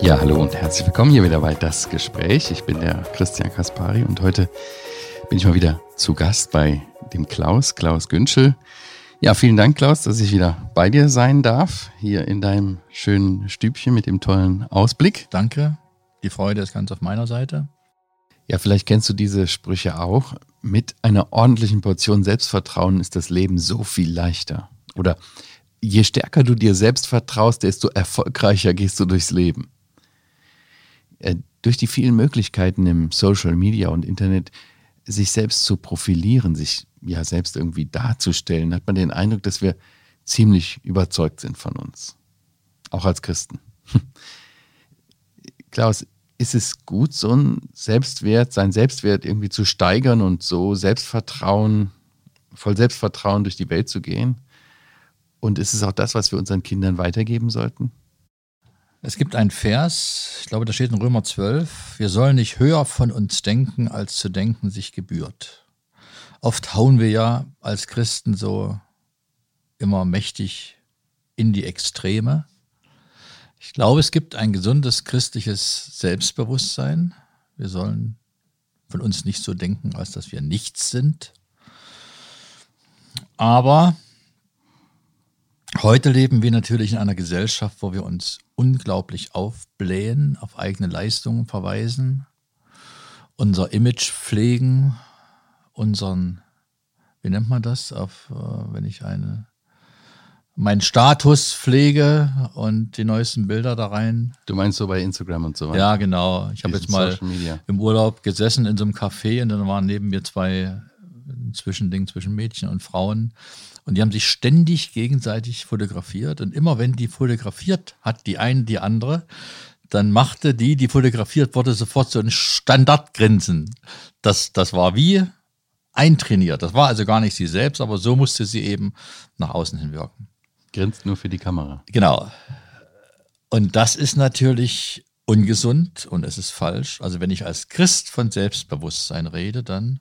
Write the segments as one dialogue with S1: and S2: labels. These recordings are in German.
S1: Ja, hallo und herzlich willkommen hier wieder bei Das Gespräch. Ich bin der Christian Kaspari und heute bin ich mal wieder zu Gast bei dem Klaus, Klaus Günschel. Ja, vielen Dank, Klaus, dass ich wieder bei dir sein darf, hier in deinem schönen Stübchen mit dem tollen Ausblick.
S2: Danke, die Freude ist ganz auf meiner Seite.
S1: Ja, vielleicht kennst du diese Sprüche auch. Mit einer ordentlichen Portion Selbstvertrauen ist das Leben so viel leichter. Oder je stärker du dir selbst vertraust, desto erfolgreicher gehst du durchs Leben. Äh, durch die vielen Möglichkeiten im Social Media und Internet sich selbst zu profilieren, sich ja selbst irgendwie darzustellen, hat man den Eindruck, dass wir ziemlich überzeugt sind von uns. Auch als Christen. Klaus, ist es gut, so ein Selbstwert, sein Selbstwert irgendwie zu steigern und so Selbstvertrauen, voll Selbstvertrauen durch die Welt zu gehen? Und ist es auch das, was wir unseren Kindern weitergeben sollten?
S2: Es gibt einen Vers, ich glaube, da steht in Römer 12, wir sollen nicht höher von uns denken, als zu denken sich gebührt. Oft hauen wir ja als Christen so immer mächtig in die Extreme. Ich glaube, es gibt ein gesundes christliches Selbstbewusstsein. Wir sollen von uns nicht so denken, als dass wir nichts sind. Aber Heute leben wir natürlich in einer Gesellschaft, wo wir uns unglaublich aufblähen, auf eigene Leistungen verweisen, unser Image pflegen, unseren, wie nennt man das, auf, äh, wenn ich eine, meinen Status pflege und die neuesten Bilder da rein.
S1: Du meinst so bei Instagram und so
S2: weiter? Ja, genau. Ich habe jetzt mal im Urlaub gesessen in so einem Café und dann waren neben mir zwei Zwischending zwischen Mädchen und Frauen. Und die haben sich ständig gegenseitig fotografiert. Und immer wenn die fotografiert hat, die eine die andere, dann machte die, die fotografiert wurde, sofort so ein Standardgrinsen. Das, das war wie eintrainiert. Das war also gar nicht sie selbst, aber so musste sie eben nach außen hin wirken.
S1: Grinst nur für die Kamera.
S2: Genau. Und das ist natürlich ungesund und es ist falsch. Also wenn ich als Christ von Selbstbewusstsein rede, dann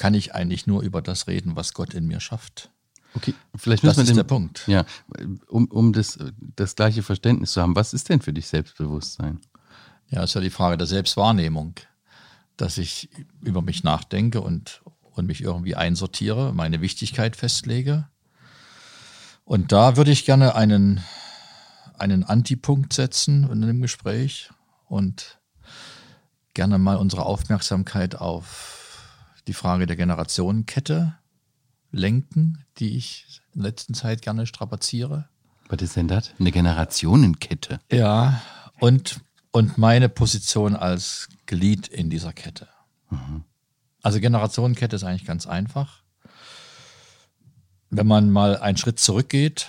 S2: kann ich eigentlich nur über das reden, was Gott in mir schafft.
S1: Okay, vielleicht müssen das wir ist den, der Punkt. Ja, um, um das, das gleiche Verständnis zu haben. Was ist denn für dich Selbstbewusstsein?
S2: Ja, ist ja die Frage der Selbstwahrnehmung, dass ich über mich nachdenke und, und mich irgendwie einsortiere, meine Wichtigkeit festlege. Und da würde ich gerne einen, einen Antipunkt setzen in dem Gespräch und gerne mal unsere Aufmerksamkeit auf die Frage der Generationenkette lenken, die ich in letzter Zeit gerne strapaziere.
S1: Was ist denn das? Eine Generationenkette.
S2: Ja, und, und meine Position als Glied in dieser Kette. Mhm. Also Generationenkette ist eigentlich ganz einfach. Wenn man mal einen Schritt zurückgeht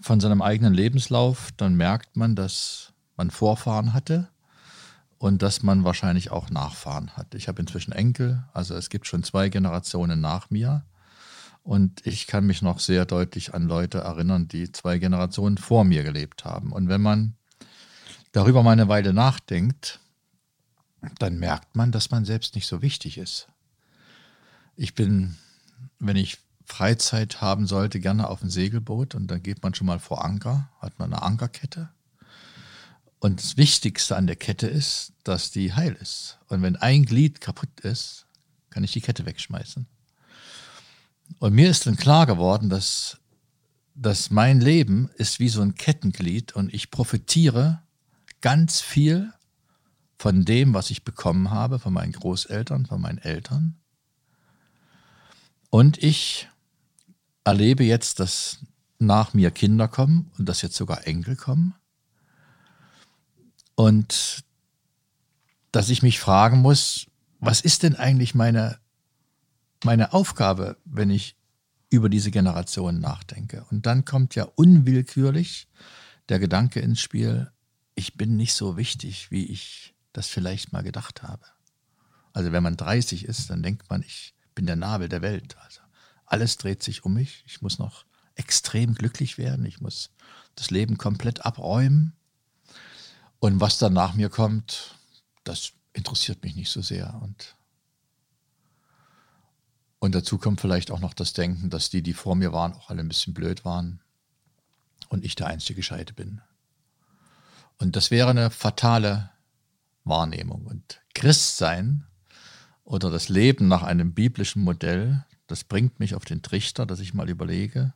S2: von seinem eigenen Lebenslauf, dann merkt man, dass man Vorfahren hatte und dass man wahrscheinlich auch Nachfahren hat. Ich habe inzwischen Enkel, also es gibt schon zwei Generationen nach mir. Und ich kann mich noch sehr deutlich an Leute erinnern, die zwei Generationen vor mir gelebt haben. Und wenn man darüber mal eine Weile nachdenkt, dann merkt man, dass man selbst nicht so wichtig ist. Ich bin, wenn ich Freizeit haben sollte, gerne auf ein Segelboot und dann geht man schon mal vor Anker, hat man eine Ankerkette. Und das Wichtigste an der Kette ist, dass die heil ist. Und wenn ein Glied kaputt ist, kann ich die Kette wegschmeißen. Und mir ist dann klar geworden, dass, dass mein Leben ist wie so ein Kettenglied und ich profitiere ganz viel von dem, was ich bekommen habe, von meinen Großeltern, von meinen Eltern. Und ich erlebe jetzt, dass nach mir Kinder kommen und dass jetzt sogar Enkel kommen. Und dass ich mich fragen muss, was ist denn eigentlich meine meine Aufgabe, wenn ich über diese Generation nachdenke. Und dann kommt ja unwillkürlich der Gedanke ins Spiel, ich bin nicht so wichtig, wie ich das vielleicht mal gedacht habe. Also wenn man 30 ist, dann denkt man, ich bin der Nabel der Welt. Also alles dreht sich um mich. Ich muss noch extrem glücklich werden. Ich muss das Leben komplett abräumen. Und was dann nach mir kommt, das interessiert mich nicht so sehr. Und und dazu kommt vielleicht auch noch das Denken, dass die, die vor mir waren, auch alle ein bisschen blöd waren. und ich der einzige Gescheite bin. Und das wäre eine fatale Wahrnehmung. Und Christsein oder das Leben nach einem biblischen Modell, das bringt mich auf den Trichter, dass ich mal überlege,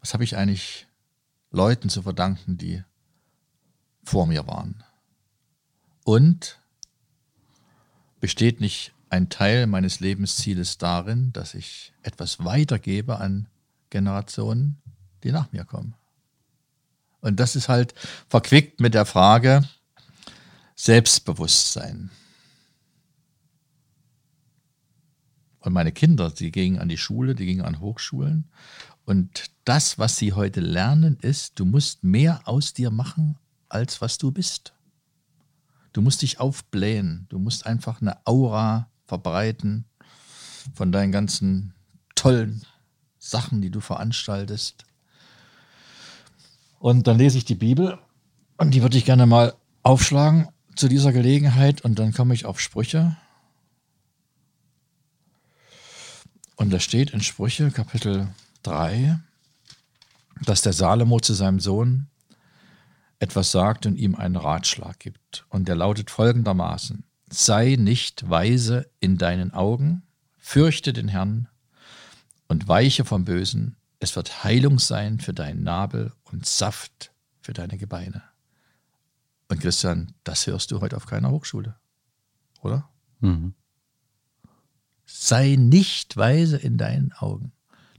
S2: was habe ich eigentlich Leuten zu verdanken, die vor mir waren? Und besteht nicht ein Teil meines Lebenszieles darin, dass ich etwas weitergebe an Generationen, die nach mir kommen? Und das ist halt verquickt mit der Frage Selbstbewusstsein. Und meine Kinder, die gingen an die Schule, die gingen an Hochschulen. Und das, was sie heute lernen, ist, du musst mehr aus dir machen, als was du bist. Du musst dich aufblähen. Du musst einfach eine Aura verbreiten von deinen ganzen tollen Sachen, die du veranstaltest. Und dann lese ich die Bibel und die würde ich gerne mal aufschlagen zu dieser Gelegenheit und dann komme ich auf Sprüche. Und da steht in Sprüche Kapitel 3, dass der Salomo zu seinem Sohn etwas sagt und ihm einen Ratschlag gibt. Und der lautet folgendermaßen, sei nicht weise in deinen Augen, fürchte den Herrn und weiche vom Bösen, es wird Heilung sein für deinen Nabel und Saft für deine Gebeine. Und Christian, das hörst du heute auf keiner Hochschule, oder? Mhm. Sei nicht weise in deinen Augen.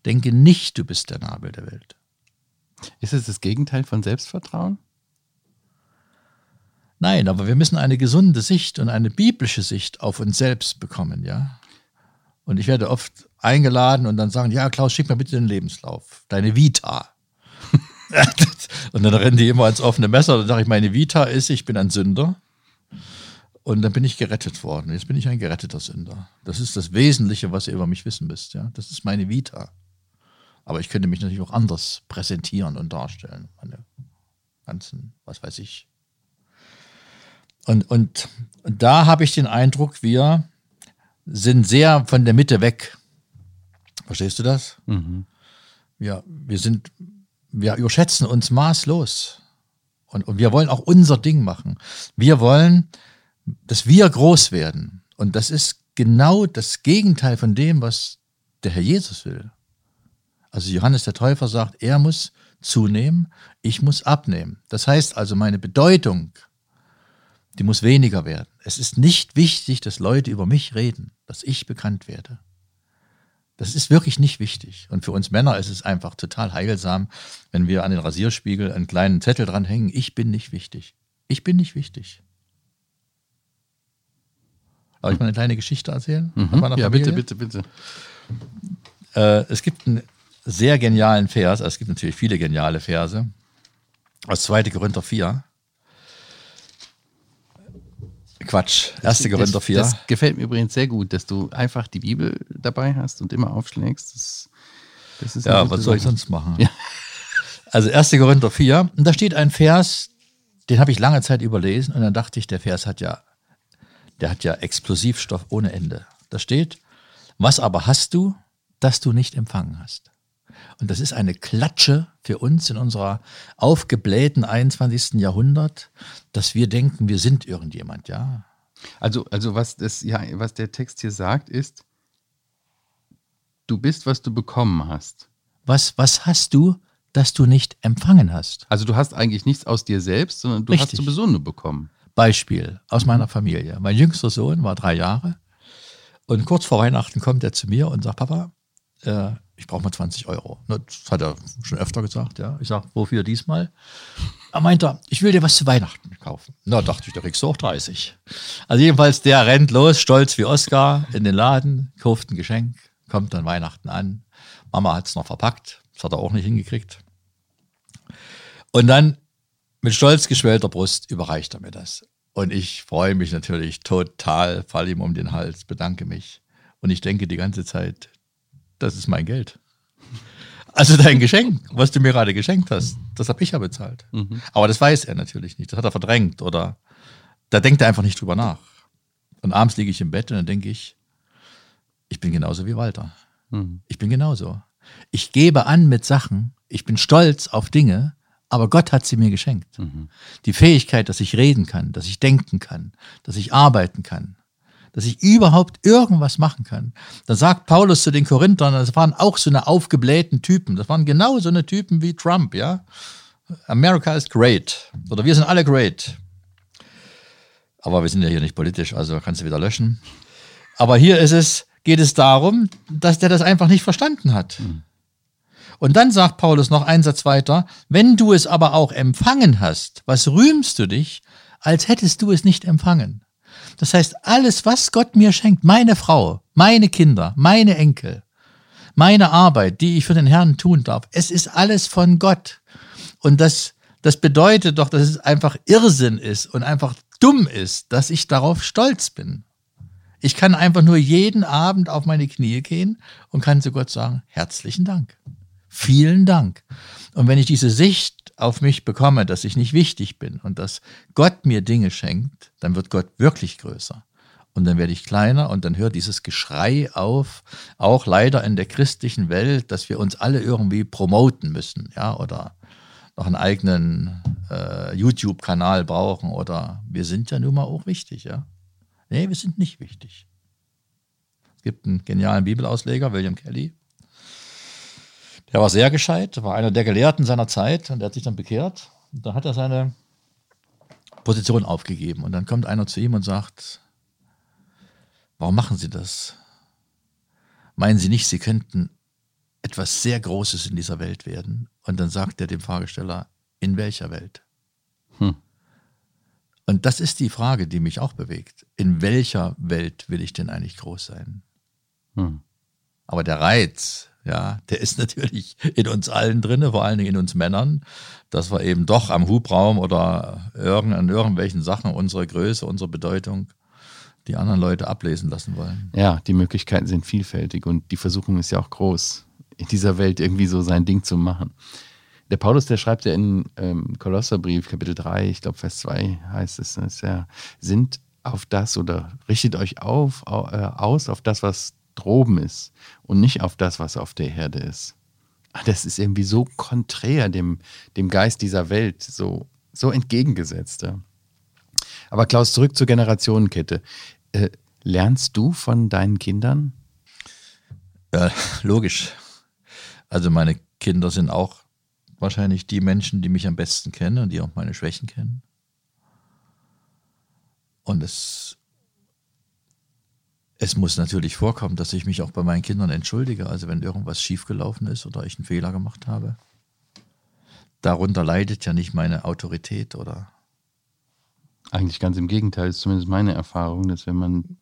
S2: Denke nicht, du bist der Nabel der Welt.
S1: Ist es das Gegenteil von Selbstvertrauen?
S2: Nein, aber wir müssen eine gesunde Sicht und eine biblische Sicht auf uns selbst bekommen, ja. Und ich werde oft eingeladen und dann sagen, ja, Klaus, schick mir bitte den Lebenslauf, deine Vita. und dann rennen die immer ans offene Messer. Dann sage ich, meine Vita ist, ich bin ein Sünder. Und dann bin ich gerettet worden. Jetzt bin ich ein geretteter Sünder. Das ist das Wesentliche, was ihr über mich wissen müsst. Ja? Das ist meine Vita. Aber ich könnte mich natürlich auch anders präsentieren und darstellen. Meine ganzen, was weiß ich. Und, und, da habe ich den Eindruck, wir sind sehr von der Mitte weg. Verstehst du das? Mhm. Wir, wir sind, wir überschätzen uns maßlos. Und, und wir wollen auch unser Ding machen. Wir wollen, dass wir groß werden. Und das ist genau das Gegenteil von dem, was der Herr Jesus will. Also Johannes der Täufer sagt, er muss zunehmen, ich muss abnehmen. Das heißt also, meine Bedeutung, die muss weniger werden. Es ist nicht wichtig, dass Leute über mich reden, dass ich bekannt werde. Das ist wirklich nicht wichtig. Und für uns Männer ist es einfach total heilsam, wenn wir an den Rasierspiegel einen kleinen Zettel dranhängen, ich bin nicht wichtig. Ich bin nicht wichtig. Darf ich mal eine kleine Geschichte erzählen?
S1: Mhm. Ja, bitte, bitte, bitte.
S2: Äh, es gibt einen sehr genialen Vers, also es gibt natürlich viele geniale Verse, aus 2. Korinther 4. Quatsch, 1. Korinther 4.
S1: Das gefällt mir übrigens sehr gut, dass du einfach die Bibel dabei hast und immer aufschlägst. Das,
S2: das ist ja, was soll ich sonst machen? Ja. Also 1. Korinther 4, und da steht ein Vers, den habe ich lange Zeit überlesen und dann dachte ich, der Vers hat ja, der hat ja Explosivstoff ohne Ende. Da steht, was aber hast du, das du nicht empfangen hast? Und das ist eine Klatsche für uns in unserer aufgeblähten 21. Jahrhundert, dass wir denken, wir sind irgendjemand, ja.
S1: Also, also was, das, ja, was der Text hier sagt, ist, du bist, was du bekommen hast.
S2: Was, was hast du, das du nicht empfangen hast?
S1: Also du hast eigentlich nichts aus dir selbst, sondern du Richtig. hast sowieso nur bekommen.
S2: Beispiel aus meiner Familie. Mein jüngster Sohn war drei Jahre und kurz vor Weihnachten kommt er zu mir und sagt, Papa, äh, ich brauche mal 20 Euro. Das hat er schon öfter gesagt, ja. Ich sage, wofür diesmal? Er meinte, ich will dir was zu Weihnachten kaufen. Na, dachte ich, da kriegst du auch 30. Also jedenfalls, der rennt los, stolz wie Oscar, in den Laden, kauft ein Geschenk, kommt dann Weihnachten an. Mama hat es noch verpackt, das hat er auch nicht hingekriegt. Und dann mit stolz geschwellter Brust überreicht er mir das. Und ich freue mich natürlich total, falle ihm um den Hals, bedanke mich. Und ich denke die ganze Zeit, das ist mein Geld. Also dein Geschenk, was du mir gerade geschenkt hast, das habe ich ja bezahlt. Mhm. Aber das weiß er natürlich nicht. Das hat er verdrängt oder da denkt er einfach nicht drüber nach. Und abends liege ich im Bett und dann denke ich, ich bin genauso wie Walter. Mhm. Ich bin genauso. Ich gebe an mit Sachen, Ich bin stolz auf Dinge, aber Gott hat sie mir geschenkt. Mhm. Die Fähigkeit, dass ich reden kann, dass ich denken kann, dass ich arbeiten kann, dass ich überhaupt irgendwas machen kann. Da sagt Paulus zu den Korinthern, das waren auch so eine aufgeblähten Typen. Das waren genau so eine Typen wie Trump, ja. America is great. Oder wir sind alle great. Aber wir sind ja hier nicht politisch, also kannst du wieder löschen. Aber hier ist es, geht es darum, dass der das einfach nicht verstanden hat. Und dann sagt Paulus noch einen Satz weiter, wenn du es aber auch empfangen hast, was rühmst du dich, als hättest du es nicht empfangen? Das heißt, alles, was Gott mir schenkt, meine Frau, meine Kinder, meine Enkel, meine Arbeit, die ich für den Herrn tun darf, es ist alles von Gott. Und das, das bedeutet doch, dass es einfach Irrsinn ist und einfach dumm ist, dass ich darauf stolz bin. Ich kann einfach nur jeden Abend auf meine Knie gehen und kann zu Gott sagen, herzlichen Dank. Vielen Dank. Und wenn ich diese Sicht auf mich bekomme, dass ich nicht wichtig bin und dass Gott mir Dinge schenkt, dann wird Gott wirklich größer. Und dann werde ich kleiner und dann hört dieses Geschrei auf, auch leider in der christlichen Welt, dass wir uns alle irgendwie promoten müssen, ja, oder noch einen eigenen äh, YouTube-Kanal brauchen oder wir sind ja nun mal auch wichtig, ja. Nee, wir sind nicht wichtig. Es gibt einen genialen Bibelausleger, William Kelly, er war sehr gescheit, war einer der Gelehrten seiner Zeit und er hat sich dann bekehrt. Und da hat er seine Position aufgegeben. Und dann kommt einer zu ihm und sagt, warum machen Sie das? Meinen Sie nicht, Sie könnten etwas sehr Großes in dieser Welt werden? Und dann sagt er dem Fragesteller, in welcher Welt? Hm. Und das ist die Frage, die mich auch bewegt. In welcher Welt will ich denn eigentlich groß sein? Hm. Aber der Reiz, ja, der ist natürlich in uns allen drin, vor allen Dingen in uns Männern, dass wir eben doch am Hubraum oder irgend, an irgendwelchen Sachen unsere Größe, unsere Bedeutung die anderen Leute ablesen lassen wollen.
S1: Ja, die Möglichkeiten sind vielfältig und die Versuchung ist ja auch groß, in dieser Welt irgendwie so sein Ding zu machen. Der Paulus, der schreibt ja in ähm, Kolosserbrief, Kapitel 3, ich glaube Vers 2 heißt es, ist ja, sind auf das oder richtet euch auf, äh, aus auf das, was droben ist und nicht auf das, was auf der Erde ist. Ah, das ist irgendwie so konträr dem, dem Geist dieser Welt, so, so entgegengesetzt. Aber Klaus, zurück zur Generationenkette. Äh, lernst du von deinen Kindern?
S2: Ja, logisch. Also meine Kinder sind auch wahrscheinlich die Menschen, die mich am besten kennen und die auch meine Schwächen kennen. Und es es muss natürlich vorkommen, dass ich mich auch bei meinen Kindern entschuldige, also wenn irgendwas schiefgelaufen ist oder ich einen Fehler gemacht habe. Darunter leidet ja nicht meine Autorität oder.
S1: Eigentlich ganz im Gegenteil, ist zumindest meine Erfahrung, dass wenn man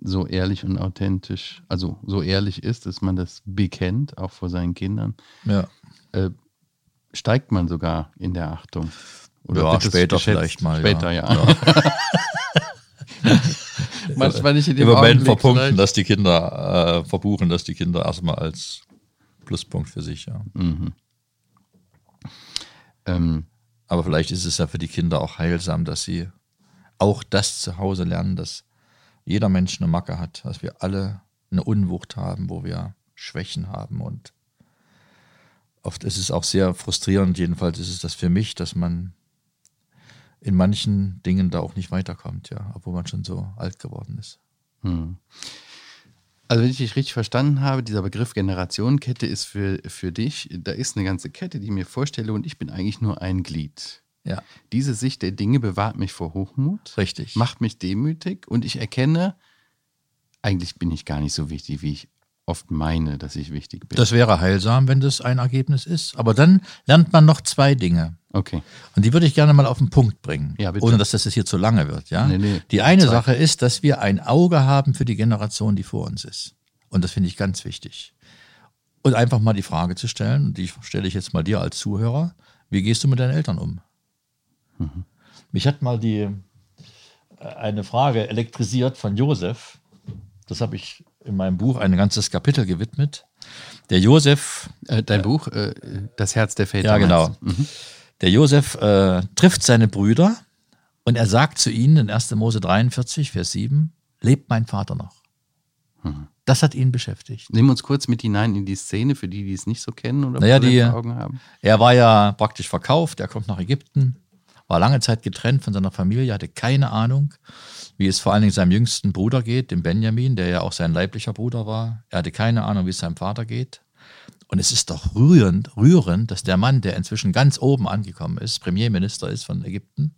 S1: so ehrlich und authentisch, also so ehrlich ist, dass man das bekennt, auch vor seinen Kindern,
S2: ja.
S1: äh, steigt man sogar in der Achtung.
S2: Oder ja, später vielleicht mal.
S1: Später, ja. ja.
S2: Manchmal nicht in dem Im Moment verpunkten, dass die Kinder äh, verbuchen, dass die Kinder erstmal als Pluspunkt für sich, ja. Mhm. Ähm, aber vielleicht ist es ja für die Kinder auch heilsam, dass sie auch das zu Hause lernen, dass jeder Mensch eine Macke hat, dass wir alle eine Unwucht haben, wo wir Schwächen haben. Und oft ist es auch sehr frustrierend, jedenfalls ist es das für mich, dass man in manchen Dingen da auch nicht weiterkommt, ja, obwohl man schon so alt geworden ist. Hm.
S1: Also wenn ich dich richtig verstanden habe, dieser Begriff Generationenkette ist für, für dich, da ist eine ganze Kette, die ich mir vorstelle und ich bin eigentlich nur ein Glied.
S2: Ja.
S1: Diese Sicht der Dinge bewahrt mich vor Hochmut.
S2: Richtig.
S1: Macht mich demütig und ich erkenne, eigentlich bin ich gar nicht so wichtig, wie ich oft meine, dass ich wichtig bin.
S2: Das wäre heilsam, wenn das ein Ergebnis ist. Aber dann lernt man noch zwei Dinge.
S1: Okay.
S2: Und die würde ich gerne mal auf den Punkt bringen,
S1: ja,
S2: ohne dass das hier zu lange wird. Ja?
S1: Nee, nee.
S2: Die eine zwei. Sache ist, dass wir ein Auge haben für die Generation, die vor uns ist. Und das finde ich ganz wichtig. Und einfach mal die Frage zu stellen, die stelle ich jetzt mal dir als Zuhörer, wie gehst du mit deinen Eltern um? Mhm. Mich hat mal die, äh, eine Frage elektrisiert von Josef. Das habe ich in meinem Buch ein ganzes Kapitel gewidmet. Der Josef.
S1: Äh, dein äh, Buch, äh, Das Herz der Väter.
S2: Ja, genau. Mhm. Der Josef äh, trifft seine Brüder und er sagt zu ihnen in 1. Mose 43, Vers 7, lebt mein Vater noch? Mhm. Das hat ihn beschäftigt.
S1: Nehmen wir uns kurz mit hinein in die Szene, für die, die es nicht so kennen oder
S2: naja, die,
S1: Augen haben.
S2: Er war ja praktisch verkauft, er kommt nach Ägypten, war lange Zeit getrennt von seiner Familie, hatte keine Ahnung, wie es vor allen Dingen seinem jüngsten Bruder geht, dem Benjamin, der ja auch sein leiblicher Bruder war. Er hatte keine Ahnung, wie es seinem Vater geht. Und es ist doch rührend, rührend, dass der Mann, der inzwischen ganz oben angekommen ist, Premierminister ist von Ägypten,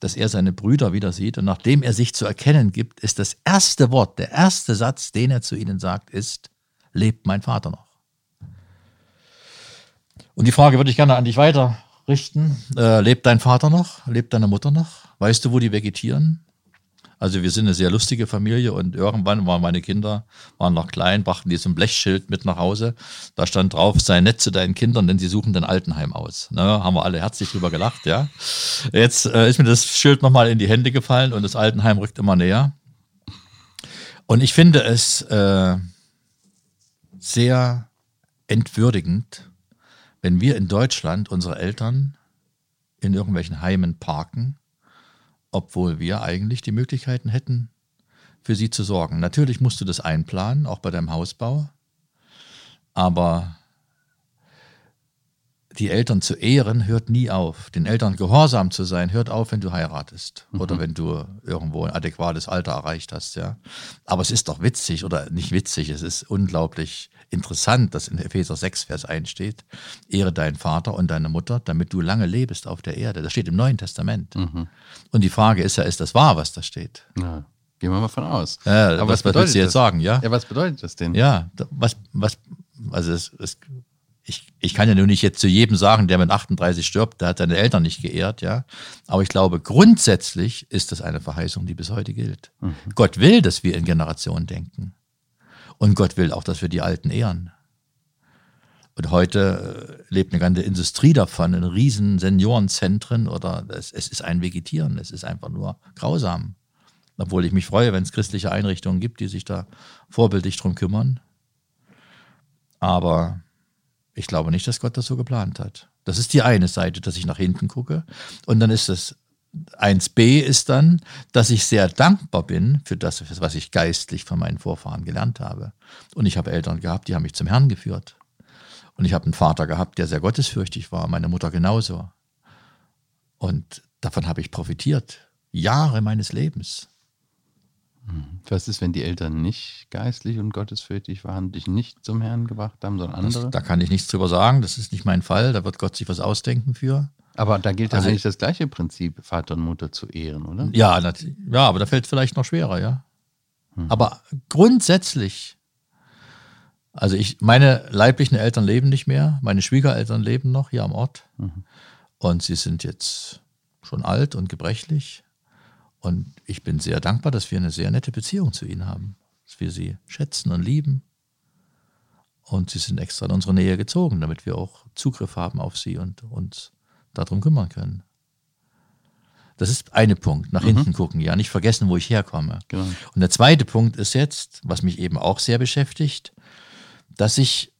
S2: dass er seine Brüder wieder sieht. Und nachdem er sich zu erkennen gibt, ist das erste Wort, der erste Satz, den er zu ihnen sagt, ist, lebt mein Vater noch? Und die Frage würde ich gerne an dich weiter richten. Äh, lebt dein Vater noch? Lebt deine Mutter noch? Weißt du, wo die vegetieren? Also wir sind eine sehr lustige Familie und irgendwann waren meine Kinder, waren noch klein, brachten die so ein Blechschild mit nach Hause. Da stand drauf, sei nett zu deinen Kindern, denn sie suchen dein Altenheim aus. Ne, haben wir alle herzlich drüber gelacht, ja. Jetzt äh, ist mir das Schild nochmal in die Hände gefallen und das Altenheim rückt immer näher. Und ich finde es äh, sehr entwürdigend, wenn wir in Deutschland unsere Eltern in irgendwelchen Heimen parken obwohl wir eigentlich die Möglichkeiten hätten, für sie zu sorgen. Natürlich musst du das einplanen, auch bei deinem Hausbau, aber die Eltern zu ehren hört nie auf. Den Eltern gehorsam zu sein hört auf, wenn du heiratest mhm. oder wenn du irgendwo ein adäquates Alter erreicht hast. Ja. Aber es ist doch witzig oder nicht witzig, es ist unglaublich interessant, dass in Epheser 6, Vers 1 steht, ehre deinen Vater und deine Mutter, damit du lange lebst auf der Erde. Das steht im Neuen Testament. Mhm. Und die Frage ist ja, ist das wahr, was da steht?
S1: Ja. Gehen wir mal von aus.
S2: Ja, Aber was, was bedeutet du jetzt sagen, ja?
S1: Ja, was bedeutet das denn?
S2: Ja, was, was, also es, es ich, ich kann ja nur nicht jetzt zu jedem sagen, der mit 38 stirbt, der hat seine Eltern nicht geehrt, ja. Aber ich glaube, grundsätzlich ist das eine Verheißung, die bis heute gilt. Mhm. Gott will, dass wir in Generationen denken. Und Gott will auch, dass wir die Alten ehren. Und heute äh, lebt eine ganze Industrie davon, in riesen Seniorenzentren oder es, es ist ein Vegetieren, es ist einfach nur grausam. Obwohl ich mich freue, wenn es christliche Einrichtungen gibt, die sich da vorbildlich drum kümmern. Aber ich glaube nicht, dass Gott das so geplant hat. Das ist die eine Seite, dass ich nach hinten gucke. Und dann ist das 1b ist dann, dass ich sehr dankbar bin für das, was ich geistlich von meinen Vorfahren gelernt habe. Und ich habe Eltern gehabt, die haben mich zum Herrn geführt. Und ich habe einen Vater gehabt, der sehr gottesfürchtig war, meine Mutter genauso. Und davon habe ich profitiert. Jahre meines Lebens.
S1: Was ist, wenn die Eltern nicht geistlich und gottesfürchtig waren, dich nicht zum Herrn gebracht haben, sondern andere?
S2: Das, da kann ich nichts drüber sagen, das ist nicht mein Fall, da wird Gott sich was ausdenken für.
S1: Aber da gilt also, eigentlich das gleiche Prinzip, Vater und Mutter zu ehren, oder?
S2: Ja, ja aber da fällt es vielleicht noch schwerer, ja. Hm. Aber grundsätzlich, also ich, meine leiblichen Eltern leben nicht mehr, meine Schwiegereltern leben noch hier am Ort mhm. und sie sind jetzt schon alt und gebrechlich. Und ich bin sehr dankbar, dass wir eine sehr nette Beziehung zu ihnen haben, dass wir sie schätzen und lieben. Und sie sind extra in unsere Nähe gezogen, damit wir auch Zugriff haben auf sie und uns darum kümmern können. Das ist eine Punkt, nach mhm. hinten gucken, ja, nicht vergessen, wo ich herkomme. Genau. Und der zweite Punkt ist jetzt, was mich eben auch sehr beschäftigt, dass ich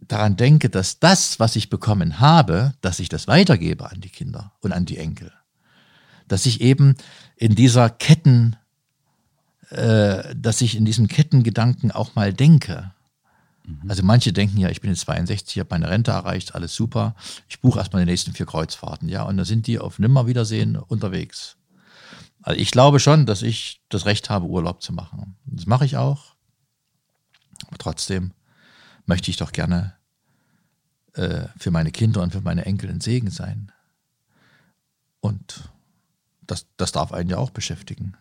S2: daran denke, dass das, was ich bekommen habe, dass ich das weitergebe an die Kinder und an die Enkel dass ich eben in dieser Ketten, äh, dass ich in diesem Kettengedanken auch mal denke. Mhm. Also manche denken ja, ich bin jetzt 62, habe meine Rente erreicht, alles super. Ich buche erstmal die nächsten vier Kreuzfahrten, ja, und dann sind die auf Nimmerwiedersehen unterwegs. Also ich glaube schon, dass ich das Recht habe, Urlaub zu machen. Das mache ich auch. Aber trotzdem möchte ich doch gerne äh, für meine Kinder und für meine Enkel ein Segen sein. Und das, das darf einen ja auch beschäftigen.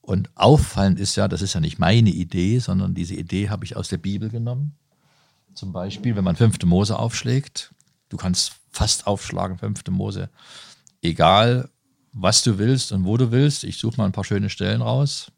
S2: Und auffallend ist ja, das ist ja nicht meine Idee, sondern diese Idee habe ich aus der Bibel genommen. Zum Beispiel, wenn man 5. Mose aufschlägt, du kannst fast aufschlagen, 5. Mose, egal was du willst und wo du willst. Ich suche mal ein paar schöne Stellen raus.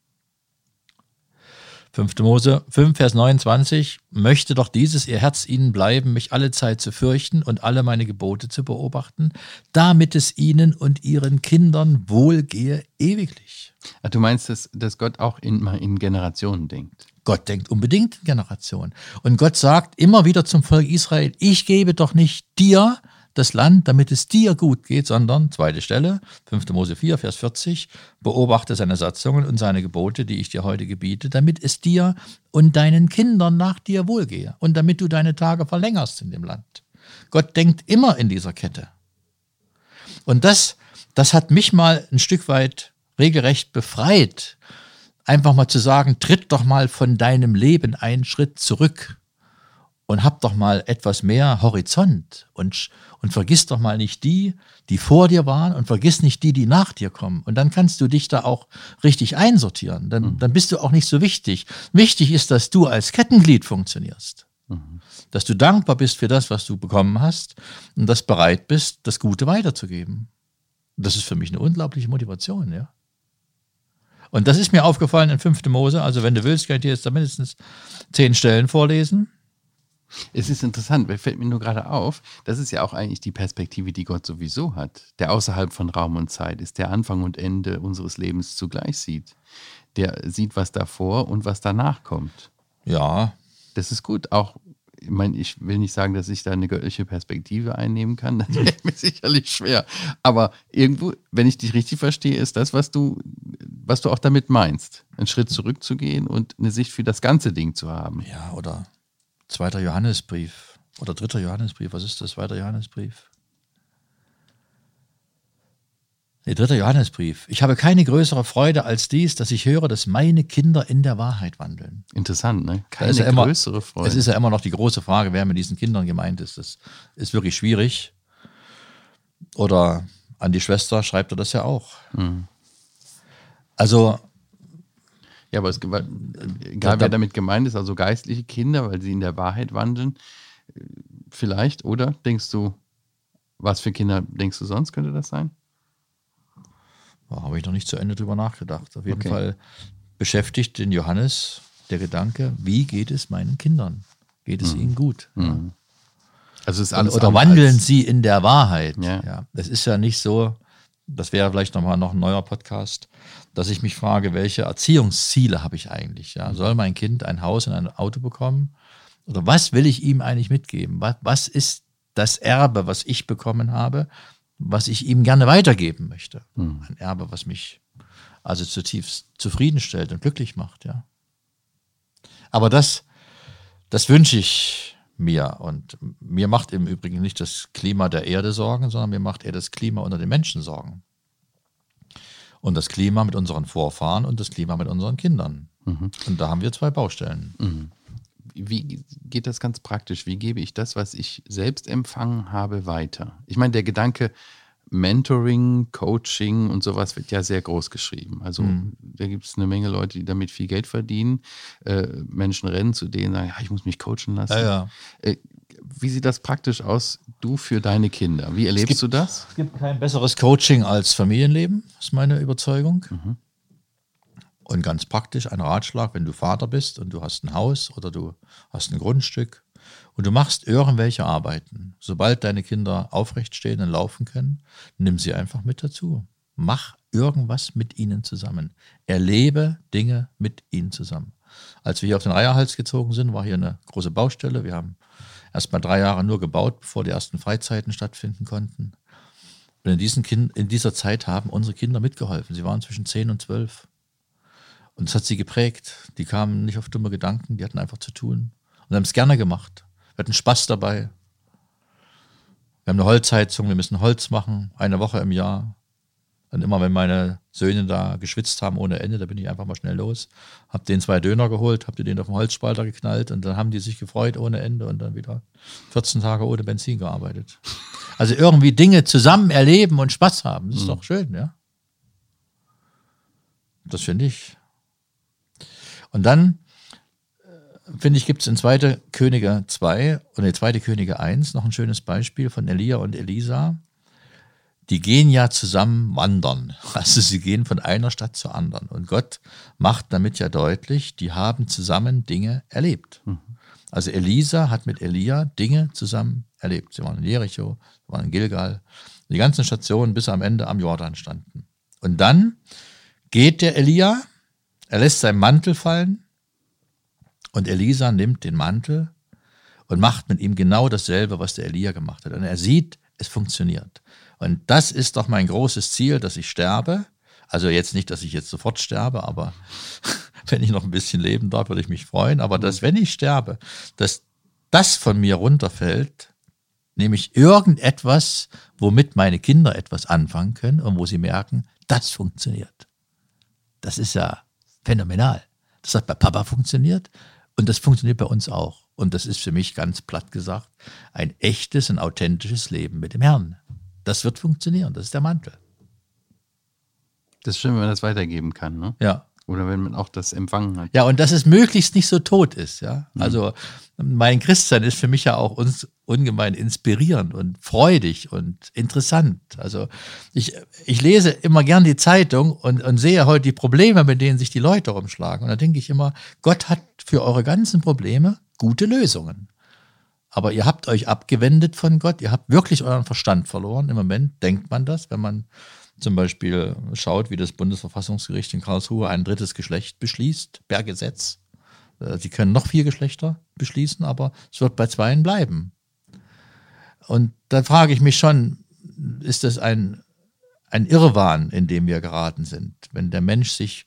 S2: 5. Mose 5, Vers 29, möchte doch dieses ihr Herz ihnen bleiben, mich alle Zeit zu fürchten und alle meine Gebote zu beobachten, damit es ihnen und ihren Kindern wohlgehe ewiglich.
S1: Ach, du meinst, dass, dass Gott auch in, in Generationen denkt?
S2: Gott denkt unbedingt in Generationen. Und Gott sagt immer wieder zum Volk Israel, ich gebe doch nicht dir das Land, damit es dir gut geht, sondern, zweite Stelle, 5. Mose 4, Vers 40, beobachte seine Satzungen und seine Gebote, die ich dir heute gebiete, damit es dir und deinen Kindern nach dir wohlgehe und damit du deine Tage verlängerst in dem Land. Gott denkt immer in dieser Kette. Und das, das hat mich mal ein Stück weit regelrecht befreit, einfach mal zu sagen, tritt doch mal von deinem Leben einen Schritt zurück und hab doch mal etwas mehr Horizont und, und vergiss doch mal nicht die, die vor dir waren und vergiss nicht die, die nach dir kommen. Und dann kannst du dich da auch richtig einsortieren. Dann, mhm. dann bist du auch nicht so wichtig. Wichtig ist, dass du als Kettenglied funktionierst. Mhm. Dass du dankbar bist für das, was du bekommen hast und dass bereit bist, das Gute weiterzugeben. Das ist für mich eine unglaubliche Motivation, ja. Und das ist mir aufgefallen in 5. Mose. Also, wenn du willst, kann ich dir jetzt da mindestens zehn Stellen vorlesen.
S1: Es ist interessant, fällt mir nur gerade auf, das ist ja auch eigentlich die Perspektive, die Gott sowieso hat, der außerhalb von Raum und Zeit ist, der Anfang und Ende unseres Lebens zugleich sieht. Der sieht, was davor und was danach kommt.
S2: Ja.
S1: Das ist gut, auch ich meine, ich will nicht sagen, dass ich da eine göttliche Perspektive einnehmen kann. Das wäre mir sicherlich schwer. Aber irgendwo, wenn ich dich richtig verstehe, ist das, was du, was du auch damit meinst. Einen Schritt zurückzugehen und eine Sicht für das ganze Ding zu haben.
S2: Ja, oder zweiter Johannesbrief. Oder dritter Johannesbrief. Was ist das? Zweiter Johannesbrief. Der dritte Johannesbrief. Ich habe keine größere Freude als dies, dass ich höre, dass meine Kinder in der Wahrheit wandeln.
S1: Interessant, ne?
S2: Keine ja immer, größere Freude. Es ist ja immer noch die große Frage, wer mit diesen Kindern gemeint ist. Das ist wirklich schwierig. Oder an die Schwester schreibt er das ja auch. Mhm. Also.
S1: Ja, aber es, egal wer damit gemeint ist, also geistliche Kinder, weil sie in der Wahrheit wandeln, vielleicht, oder? Denkst du, was für Kinder denkst du sonst könnte das sein?
S2: Da habe ich noch nicht zu Ende drüber nachgedacht. Auf jeden okay. Fall beschäftigt den Johannes der Gedanke, wie geht es meinen Kindern? Geht es mhm. ihnen gut? Mhm. Also ist alles oder wandeln sie in der Wahrheit? Ja. ja. Es ist ja nicht so, das wäre vielleicht nochmal noch ein neuer Podcast, dass ich mich frage, welche Erziehungsziele habe ich eigentlich? Ja? Soll mein Kind ein Haus und ein Auto bekommen? Oder was will ich ihm eigentlich mitgeben? Was, was ist das Erbe, was ich bekommen habe? was ich ihm gerne weitergeben möchte. Mhm. Ein Erbe, was mich also zutiefst zufriedenstellt und glücklich macht, ja. Aber das, das wünsche ich mir. Und mir macht im Übrigen nicht das Klima der Erde Sorgen, sondern mir macht eher das Klima unter den Menschen Sorgen. Und das Klima mit unseren Vorfahren und das Klima mit unseren Kindern. Mhm. Und da haben wir zwei Baustellen. Mhm.
S1: Wie geht das ganz praktisch? Wie gebe ich das, was ich selbst empfangen habe, weiter? Ich meine, der Gedanke Mentoring, Coaching und sowas wird ja sehr groß geschrieben. Also mhm. da gibt es eine Menge Leute, die damit viel Geld verdienen. Äh, Menschen rennen zu denen, sagen, ja, ich muss mich coachen lassen. Ja, ja. Äh, wie sieht das praktisch aus, du für deine Kinder? Wie erlebst gibt, du das?
S2: Es gibt kein besseres Coaching als Familienleben, ist meine Überzeugung. Mhm. Und ganz praktisch ein Ratschlag, wenn du Vater bist und du hast ein Haus oder du hast ein Grundstück und du machst irgendwelche Arbeiten. Sobald deine Kinder aufrecht stehen und laufen können, nimm sie einfach mit dazu. Mach irgendwas mit ihnen zusammen. Erlebe Dinge mit ihnen zusammen. Als wir hier auf den Eierhals gezogen sind, war hier eine große Baustelle. Wir haben erst mal drei Jahre nur gebaut, bevor die ersten Freizeiten stattfinden konnten. Und in, diesen kind, in dieser Zeit haben unsere Kinder mitgeholfen. Sie waren zwischen zehn und zwölf. Und das hat sie geprägt. Die kamen nicht auf dumme Gedanken, die hatten einfach zu tun und haben es gerne gemacht. Wir hatten Spaß dabei. Wir haben eine Holzheizung, wir müssen Holz machen, eine Woche im Jahr. Und immer wenn meine Söhne da geschwitzt haben ohne Ende, da bin ich einfach mal schnell los, hab den zwei Döner geholt, hab den auf den Holzspalter geknallt und dann haben die sich gefreut ohne Ende und dann wieder 14 Tage ohne Benzin gearbeitet. Also irgendwie Dinge zusammen erleben und Spaß haben, das ist mhm. doch schön, ja. Das finde ich und dann, finde ich, gibt es in 2. Könige 2 und in 2. Könige 1 noch ein schönes Beispiel von Elia und Elisa. Die gehen ja zusammen wandern. Also sie gehen von einer Stadt zur anderen. Und Gott macht damit ja deutlich, die haben zusammen Dinge erlebt. Mhm. Also Elisa hat mit Elia Dinge zusammen erlebt. Sie waren in Jericho, sie waren in Gilgal, die ganzen Stationen bis am Ende am Jordan standen. Und dann geht der Elia er lässt seinen Mantel fallen und Elisa nimmt den Mantel und macht mit ihm genau dasselbe, was der Elia gemacht hat. Und er sieht es funktioniert. Und das ist doch mein großes Ziel, dass ich sterbe. Also jetzt nicht, dass ich jetzt sofort sterbe, aber wenn ich noch ein bisschen leben darf, würde ich mich freuen. Aber dass, wenn ich sterbe, dass das von mir runterfällt, nämlich irgendetwas, womit meine Kinder etwas anfangen können und wo sie merken, das funktioniert. Das ist ja phänomenal. Das hat bei Papa funktioniert und das funktioniert bei uns auch. Und das ist für mich ganz platt gesagt ein echtes und authentisches Leben mit dem Herrn. Das wird funktionieren. Das ist der Mantel.
S1: Das ist schön, wenn man das weitergeben kann, ne?
S2: Ja.
S1: Oder wenn man auch das empfangen hat.
S2: Ja, und dass es möglichst nicht so tot ist, ja. Mhm. Also mein Christsein ist für mich ja auch uns ungemein inspirierend und freudig und interessant. Also ich, ich lese immer gern die Zeitung und, und sehe heute die Probleme, mit denen sich die Leute rumschlagen. Und da denke ich immer, Gott hat für eure ganzen Probleme gute Lösungen. Aber ihr habt euch abgewendet von Gott, ihr habt wirklich euren Verstand verloren. Im Moment denkt man das, wenn man zum Beispiel schaut, wie das Bundesverfassungsgericht in Karlsruhe ein drittes Geschlecht beschließt, per Gesetz. Äh, sie können noch vier Geschlechter beschließen, aber es wird bei zweien bleiben. Und da frage ich mich schon, ist das ein, ein Irrwahn, in dem wir geraten sind, wenn der Mensch sich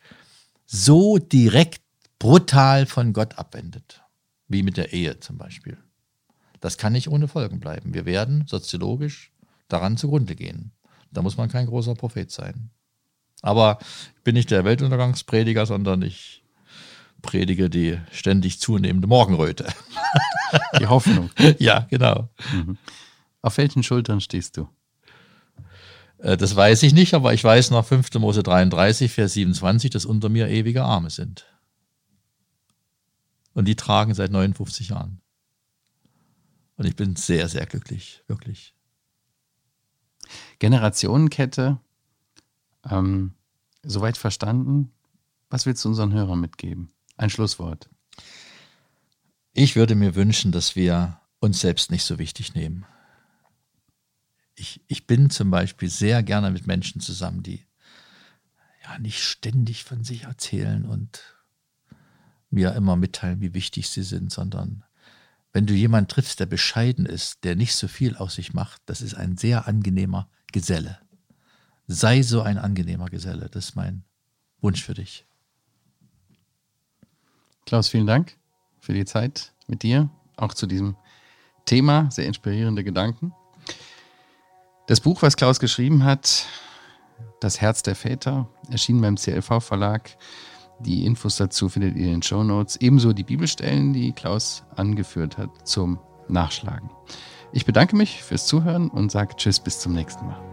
S2: so direkt brutal von Gott abwendet, wie mit der Ehe zum Beispiel. Das kann nicht ohne Folgen bleiben. Wir werden soziologisch daran zugrunde gehen. Da muss man kein großer Prophet sein. Aber ich bin nicht der Weltuntergangsprediger, sondern ich predige die ständig zunehmende Morgenröte.
S1: Die Hoffnung.
S2: ja, genau.
S1: Mhm. Auf welchen Schultern stehst du?
S2: Äh, das weiß ich nicht, aber ich weiß nach 5. Mose 33, Vers 27, dass unter mir ewige Arme sind. Und die tragen seit 59 Jahren. Und ich bin sehr, sehr glücklich, wirklich.
S1: Generationenkette, ähm, soweit verstanden. Was willst du unseren Hörern mitgeben? Ein Schlusswort.
S2: Ich würde mir wünschen, dass wir uns selbst nicht so wichtig nehmen. Ich, ich bin zum Beispiel sehr gerne mit Menschen zusammen, die ja nicht ständig von sich erzählen und mir immer mitteilen, wie wichtig sie sind, sondern wenn du jemanden triffst, der bescheiden ist, der nicht so viel aus sich macht, das ist ein sehr angenehmer Geselle. Sei so ein angenehmer Geselle. Das ist mein Wunsch für dich.
S1: Klaus, vielen Dank für die Zeit mit dir, auch zu diesem Thema, sehr inspirierende Gedanken. Das Buch, was Klaus geschrieben hat, Das Herz der Väter, erschien beim CLV-Verlag. Die Infos dazu findet ihr in den Show Notes. Ebenso die Bibelstellen, die Klaus angeführt hat, zum Nachschlagen. Ich bedanke mich fürs Zuhören und sage Tschüss bis zum nächsten Mal.